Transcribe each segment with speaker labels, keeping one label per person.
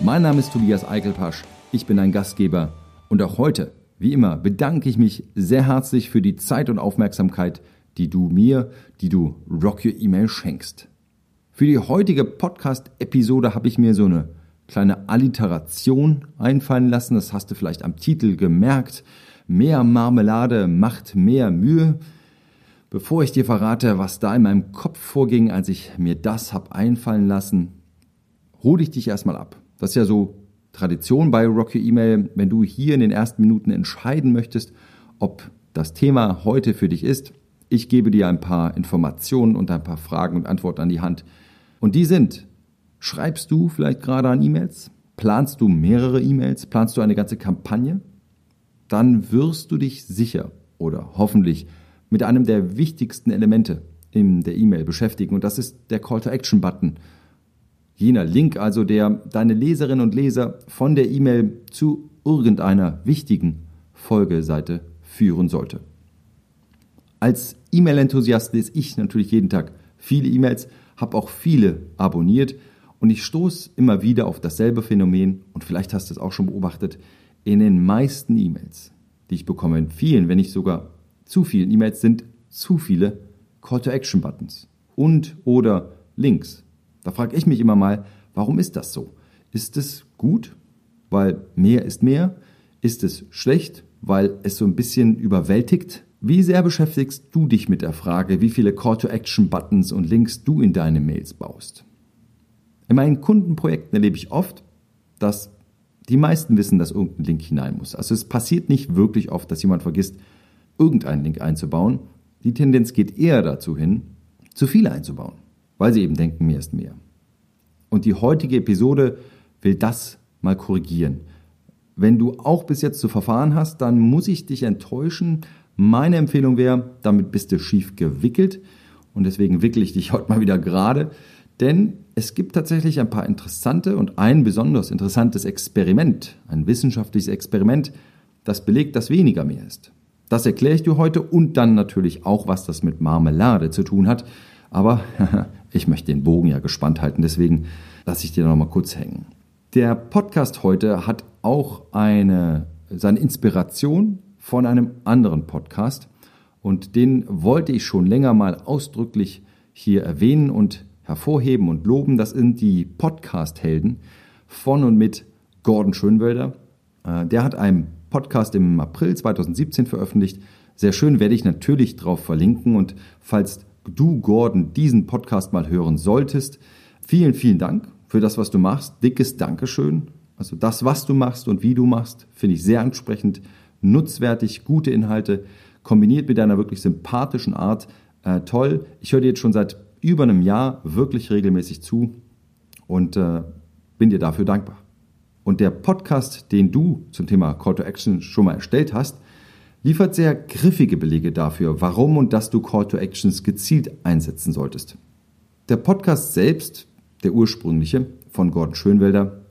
Speaker 1: Mein Name ist Tobias Eichelpasch. Ich bin ein Gastgeber und auch heute, wie immer, bedanke ich mich sehr herzlich für die Zeit und Aufmerksamkeit, die du mir, die du Rock Your Email schenkst. Für die heutige Podcast-Episode habe ich mir so eine kleine Alliteration einfallen lassen. Das hast du vielleicht am Titel gemerkt. Mehr Marmelade macht mehr Mühe. Bevor ich dir verrate, was da in meinem Kopf vorging, als ich mir das hab einfallen lassen, hole ich dich erstmal ab. Das ist ja so Tradition bei Rocky Email, wenn du hier in den ersten Minuten entscheiden möchtest, ob das Thema heute für dich ist. Ich gebe dir ein paar Informationen und ein paar Fragen und Antworten an die Hand. Und die sind, schreibst du vielleicht gerade an E-Mails? Planst du mehrere E-Mails? Planst du eine ganze Kampagne? Dann wirst du dich sicher oder hoffentlich mit einem der wichtigsten Elemente in der E-Mail beschäftigen und das ist der Call to Action Button. Jener Link also, der deine Leserinnen und Leser von der E-Mail zu irgendeiner wichtigen Folgeseite führen sollte. Als E-Mail-Enthusiast lese ich natürlich jeden Tag viele E-Mails, habe auch viele abonniert und ich stoße immer wieder auf dasselbe Phänomen und vielleicht hast du es auch schon beobachtet, in den meisten E-Mails, die ich bekomme, in vielen, wenn nicht sogar zu vielen E-Mails sind zu viele Call-to-Action-Buttons und oder Links. Da frage ich mich immer mal, warum ist das so? Ist es gut, weil mehr ist mehr? Ist es schlecht, weil es so ein bisschen überwältigt? Wie sehr beschäftigst du dich mit der Frage, wie viele Call-to-Action-Buttons und Links du in deine Mails baust? In meinen Kundenprojekten erlebe ich oft, dass die meisten wissen, dass irgendein Link hinein muss. Also es passiert nicht wirklich oft, dass jemand vergisst, irgendeinen Link einzubauen. Die Tendenz geht eher dazu hin, zu viele einzubauen, weil sie eben denken, mehr ist mehr. Und die heutige Episode will das mal korrigieren. Wenn du auch bis jetzt so verfahren hast, dann muss ich dich enttäuschen. Meine Empfehlung wäre, damit bist du schief gewickelt und deswegen wickel ich dich heute mal wieder gerade, denn es gibt tatsächlich ein paar interessante und ein besonders interessantes Experiment, ein wissenschaftliches Experiment, das belegt, dass weniger mehr ist. Das erkläre ich dir heute und dann natürlich auch, was das mit Marmelade zu tun hat. Aber ich möchte den Bogen ja gespannt halten, deswegen lasse ich dir noch mal kurz hängen. Der Podcast heute hat auch eine, seine Inspiration von einem anderen Podcast und den wollte ich schon länger mal ausdrücklich hier erwähnen und hervorheben und loben. Das sind die Podcast-Helden von und mit Gordon Schönwelder. Äh, der hat einen Podcast im April 2017 veröffentlicht. Sehr schön werde ich natürlich drauf verlinken und falls du, Gordon, diesen Podcast mal hören solltest, vielen, vielen Dank für das, was du machst. Dickes Dankeschön. Also das, was du machst und wie du machst, finde ich sehr ansprechend, nutzwertig, gute Inhalte, kombiniert mit deiner wirklich sympathischen Art. Äh, toll. Ich höre dir jetzt schon seit über einem Jahr wirklich regelmäßig zu und äh, bin dir dafür dankbar. Und der Podcast, den du zum Thema Call to Action schon mal erstellt hast, liefert sehr griffige Belege dafür, warum und dass du Call to Actions gezielt einsetzen solltest. Der Podcast selbst, der ursprüngliche von Gordon Schönwelder,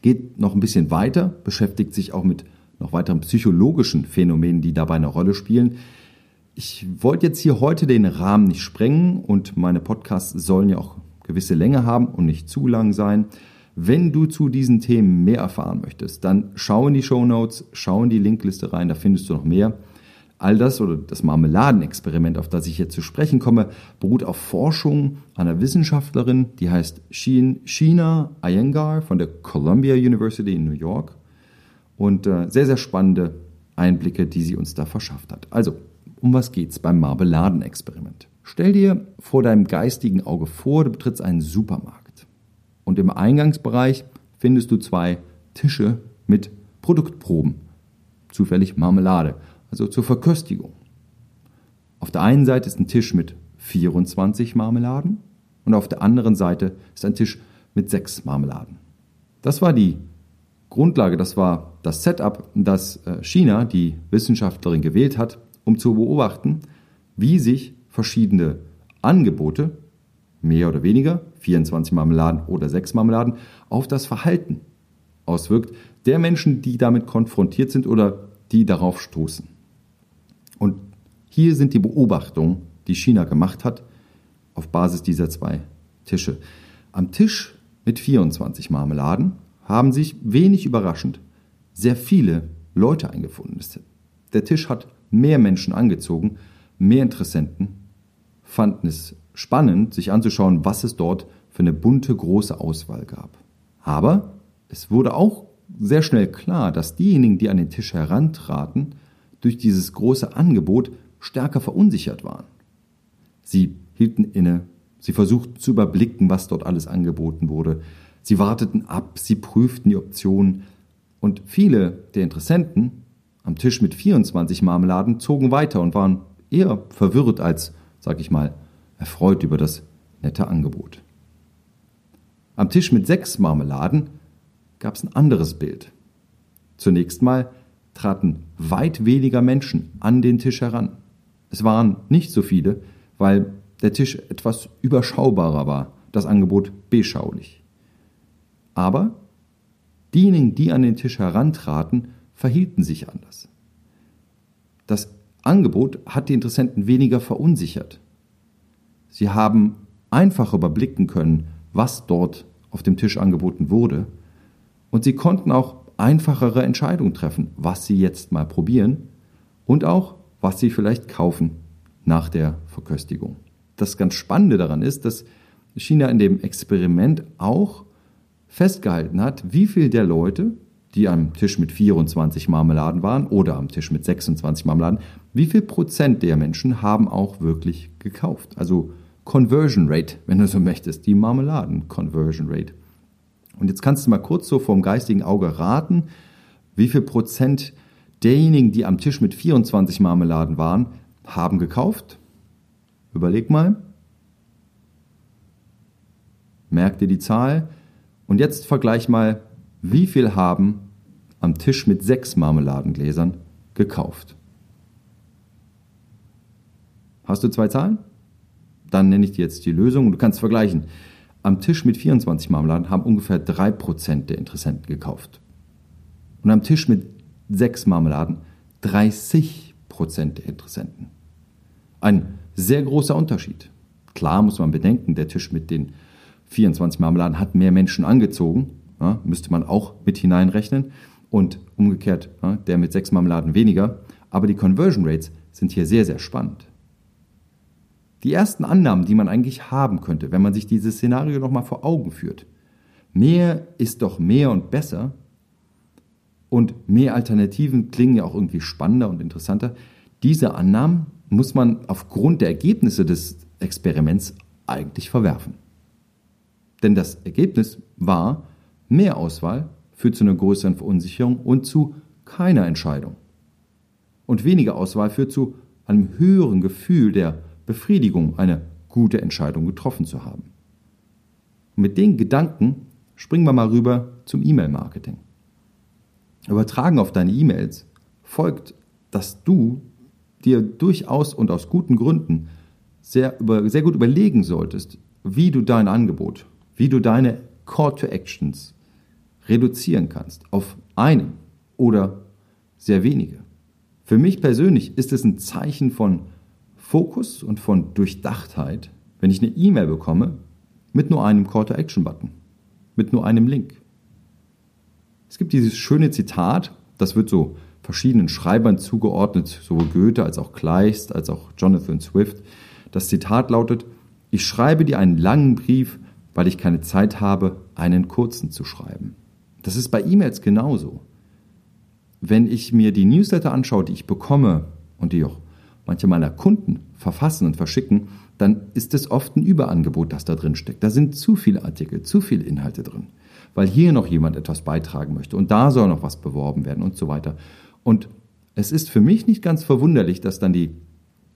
Speaker 1: geht noch ein bisschen weiter, beschäftigt sich auch mit noch weiteren psychologischen Phänomenen, die dabei eine Rolle spielen. Ich wollte jetzt hier heute den Rahmen nicht sprengen und meine Podcasts sollen ja auch gewisse Länge haben und nicht zu lang sein. Wenn du zu diesen Themen mehr erfahren möchtest, dann schau in die Show Notes, schau in die Linkliste rein, da findest du noch mehr. All das oder das Marmeladenexperiment, auf das ich jetzt zu sprechen komme, beruht auf Forschung einer Wissenschaftlerin, die heißt Sheena Iyengar von der Columbia University in New York. Und äh, sehr, sehr spannende Einblicke, die sie uns da verschafft hat. Also, um was geht's beim Marmeladenexperiment? Stell dir vor deinem geistigen Auge vor, du betrittst einen Supermarkt. Und im Eingangsbereich findest du zwei Tische mit Produktproben, zufällig Marmelade, also zur Verköstigung. Auf der einen Seite ist ein Tisch mit 24 Marmeladen und auf der anderen Seite ist ein Tisch mit sechs Marmeladen. Das war die Grundlage, das war das Setup, das äh, China, die Wissenschaftlerin, gewählt hat, um zu beobachten, wie sich verschiedene Angebote, mehr oder weniger, 24 Marmeladen oder 6 Marmeladen, auf das Verhalten auswirkt der Menschen, die damit konfrontiert sind oder die darauf stoßen. Und hier sind die Beobachtungen, die China gemacht hat, auf Basis dieser zwei Tische. Am Tisch mit 24 Marmeladen haben sich wenig überraschend sehr viele Leute eingefunden. Der Tisch hat mehr Menschen angezogen, mehr Interessenten fanden es spannend, sich anzuschauen, was es dort für eine bunte, große Auswahl gab. Aber es wurde auch sehr schnell klar, dass diejenigen, die an den Tisch herantraten, durch dieses große Angebot stärker verunsichert waren. Sie hielten inne, sie versuchten zu überblicken, was dort alles angeboten wurde, sie warteten ab, sie prüften die Optionen und viele der Interessenten am Tisch mit 24 Marmeladen zogen weiter und waren eher verwirrt als, sag ich mal, erfreut über das nette Angebot. Am Tisch mit sechs Marmeladen gab es ein anderes Bild. Zunächst mal traten weit weniger Menschen an den Tisch heran. Es waren nicht so viele, weil der Tisch etwas überschaubarer war, das Angebot beschaulich. Aber diejenigen, die an den Tisch herantraten, verhielten sich anders. Das Angebot hat die Interessenten weniger verunsichert. Sie haben einfach überblicken können, was dort auf dem Tisch angeboten wurde, und sie konnten auch einfachere Entscheidungen treffen, was sie jetzt mal probieren und auch, was sie vielleicht kaufen nach der Verköstigung. Das ganz Spannende daran ist, dass China in dem Experiment auch festgehalten hat, wie viel der Leute, die am Tisch mit 24 Marmeladen waren oder am Tisch mit 26 Marmeladen, wie viel Prozent der Menschen haben auch wirklich gekauft. Also Conversion Rate, wenn du so möchtest, die Marmeladen Conversion Rate. Und jetzt kannst du mal kurz so vom geistigen Auge raten, wie viel Prozent derjenigen, die am Tisch mit 24 Marmeladen waren, haben gekauft? Überleg mal. Merk dir die Zahl. Und jetzt vergleich mal, wie viel haben am Tisch mit sechs Marmeladengläsern gekauft? Hast du zwei Zahlen? Dann nenne ich dir jetzt die Lösung und du kannst vergleichen. Am Tisch mit 24 Marmeladen haben ungefähr 3% der Interessenten gekauft. Und am Tisch mit 6 Marmeladen 30% der Interessenten. Ein sehr großer Unterschied. Klar muss man bedenken, der Tisch mit den 24 Marmeladen hat mehr Menschen angezogen, ja, müsste man auch mit hineinrechnen. Und umgekehrt, ja, der mit 6 Marmeladen weniger. Aber die Conversion Rates sind hier sehr, sehr spannend. Die ersten Annahmen, die man eigentlich haben könnte, wenn man sich dieses Szenario nochmal vor Augen führt. Mehr ist doch mehr und besser. Und mehr Alternativen klingen ja auch irgendwie spannender und interessanter. Diese Annahmen muss man aufgrund der Ergebnisse des Experiments eigentlich verwerfen. Denn das Ergebnis war, mehr Auswahl führt zu einer größeren Verunsicherung und zu keiner Entscheidung. Und weniger Auswahl führt zu einem höheren Gefühl der Befriedigung, eine gute Entscheidung getroffen zu haben. Und mit den Gedanken springen wir mal rüber zum E-Mail-Marketing. Übertragen auf deine E-Mails folgt, dass du dir durchaus und aus guten Gründen sehr, über, sehr gut überlegen solltest, wie du dein Angebot, wie du deine Call to Actions reduzieren kannst auf einen oder sehr wenige. Für mich persönlich ist es ein Zeichen von Fokus und von Durchdachtheit, wenn ich eine E-Mail bekomme mit nur einem Call-to-Action-Button, mit nur einem Link. Es gibt dieses schöne Zitat, das wird so verschiedenen Schreibern zugeordnet, sowohl Goethe als auch Kleist, als auch Jonathan Swift. Das Zitat lautet, ich schreibe dir einen langen Brief, weil ich keine Zeit habe, einen kurzen zu schreiben. Das ist bei E-Mails genauso. Wenn ich mir die Newsletter anschaue, die ich bekomme und die auch manche meiner Kunden verfassen und verschicken, dann ist es oft ein Überangebot, das da drin steckt. Da sind zu viele Artikel, zu viele Inhalte drin, weil hier noch jemand etwas beitragen möchte und da soll noch was beworben werden und so weiter. Und es ist für mich nicht ganz verwunderlich, dass dann die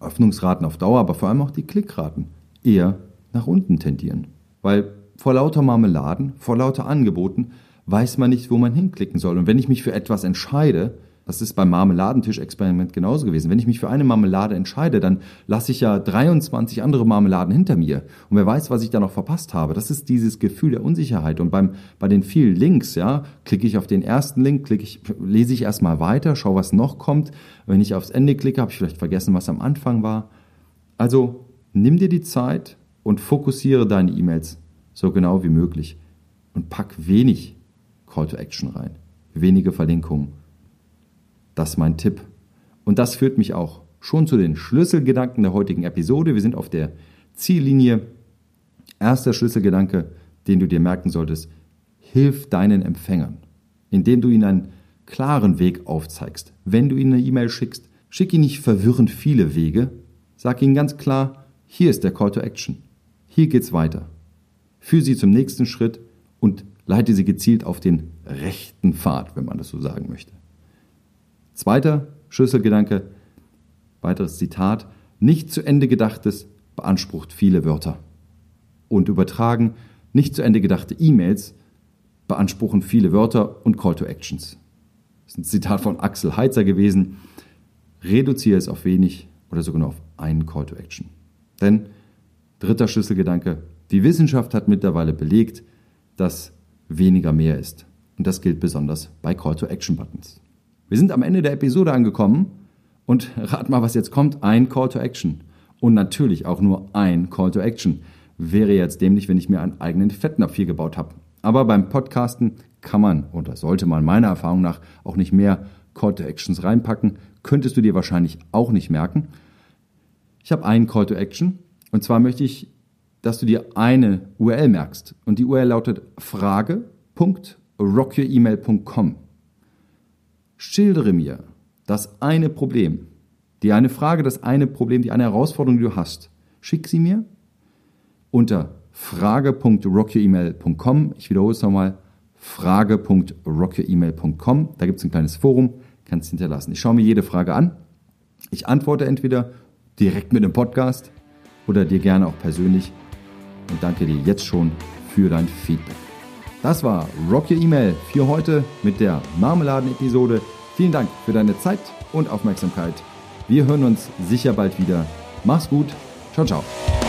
Speaker 1: Öffnungsraten auf Dauer, aber vor allem auch die Klickraten eher nach unten tendieren. Weil vor lauter Marmeladen, vor lauter Angeboten weiß man nicht, wo man hinklicken soll. Und wenn ich mich für etwas entscheide, das ist beim Marmeladentisch-Experiment genauso gewesen. Wenn ich mich für eine Marmelade entscheide, dann lasse ich ja 23 andere Marmeladen hinter mir. Und wer weiß, was ich da noch verpasst habe. Das ist dieses Gefühl der Unsicherheit. Und beim, bei den vielen Links, ja, klicke ich auf den ersten Link, klicke ich, lese ich erstmal weiter, schaue, was noch kommt. Wenn ich aufs Ende klicke, habe ich vielleicht vergessen, was am Anfang war. Also nimm dir die Zeit und fokussiere deine E-Mails so genau wie möglich. Und pack wenig Call to Action rein. Wenige Verlinkungen das ist mein Tipp. Und das führt mich auch schon zu den Schlüsselgedanken der heutigen Episode. Wir sind auf der Ziellinie. Erster Schlüsselgedanke, den du dir merken solltest, hilf deinen Empfängern, indem du ihnen einen klaren Weg aufzeigst. Wenn du ihnen eine E-Mail schickst, schick ihnen nicht verwirrend viele Wege, sag ihnen ganz klar, hier ist der Call to Action. Hier geht's weiter. Führe sie zum nächsten Schritt und leite sie gezielt auf den rechten Pfad, wenn man das so sagen möchte. Zweiter Schlüsselgedanke, weiteres Zitat, nicht zu Ende gedachtes beansprucht viele Wörter. Und übertragen, nicht zu Ende gedachte E-Mails beanspruchen viele Wörter und Call to Actions. Das ist ein Zitat von Axel Heitzer gewesen. Reduziere es auf wenig oder sogar nur auf einen Call to Action. Denn, dritter Schlüsselgedanke, die Wissenschaft hat mittlerweile belegt, dass weniger mehr ist. Und das gilt besonders bei Call to Action Buttons. Wir sind am Ende der Episode angekommen und rat mal, was jetzt kommt. Ein Call to Action. Und natürlich auch nur ein Call to Action. Wäre jetzt dämlich, wenn ich mir einen eigenen Fettnapf hier gebaut habe. Aber beim Podcasten kann man oder sollte man meiner Erfahrung nach auch nicht mehr Call to Actions reinpacken. Könntest du dir wahrscheinlich auch nicht merken. Ich habe einen Call to Action und zwar möchte ich, dass du dir eine URL merkst. Und die URL lautet frage.rockyouremail.com. Schildere mir das eine Problem, die eine Frage, das eine Problem, die eine Herausforderung, die du hast. Schick sie mir unter frage.rockyouremail.com. Ich wiederhole es nochmal. frage.rockyouremail.com. Da gibt es ein kleines Forum, kannst hinterlassen. Ich schaue mir jede Frage an. Ich antworte entweder direkt mit einem Podcast oder dir gerne auch persönlich und danke dir jetzt schon für dein Feedback. Das war Rock Your Email für heute mit der Marmeladen-Episode. Vielen Dank für deine Zeit und Aufmerksamkeit. Wir hören uns sicher bald wieder. Mach's gut. Ciao, ciao.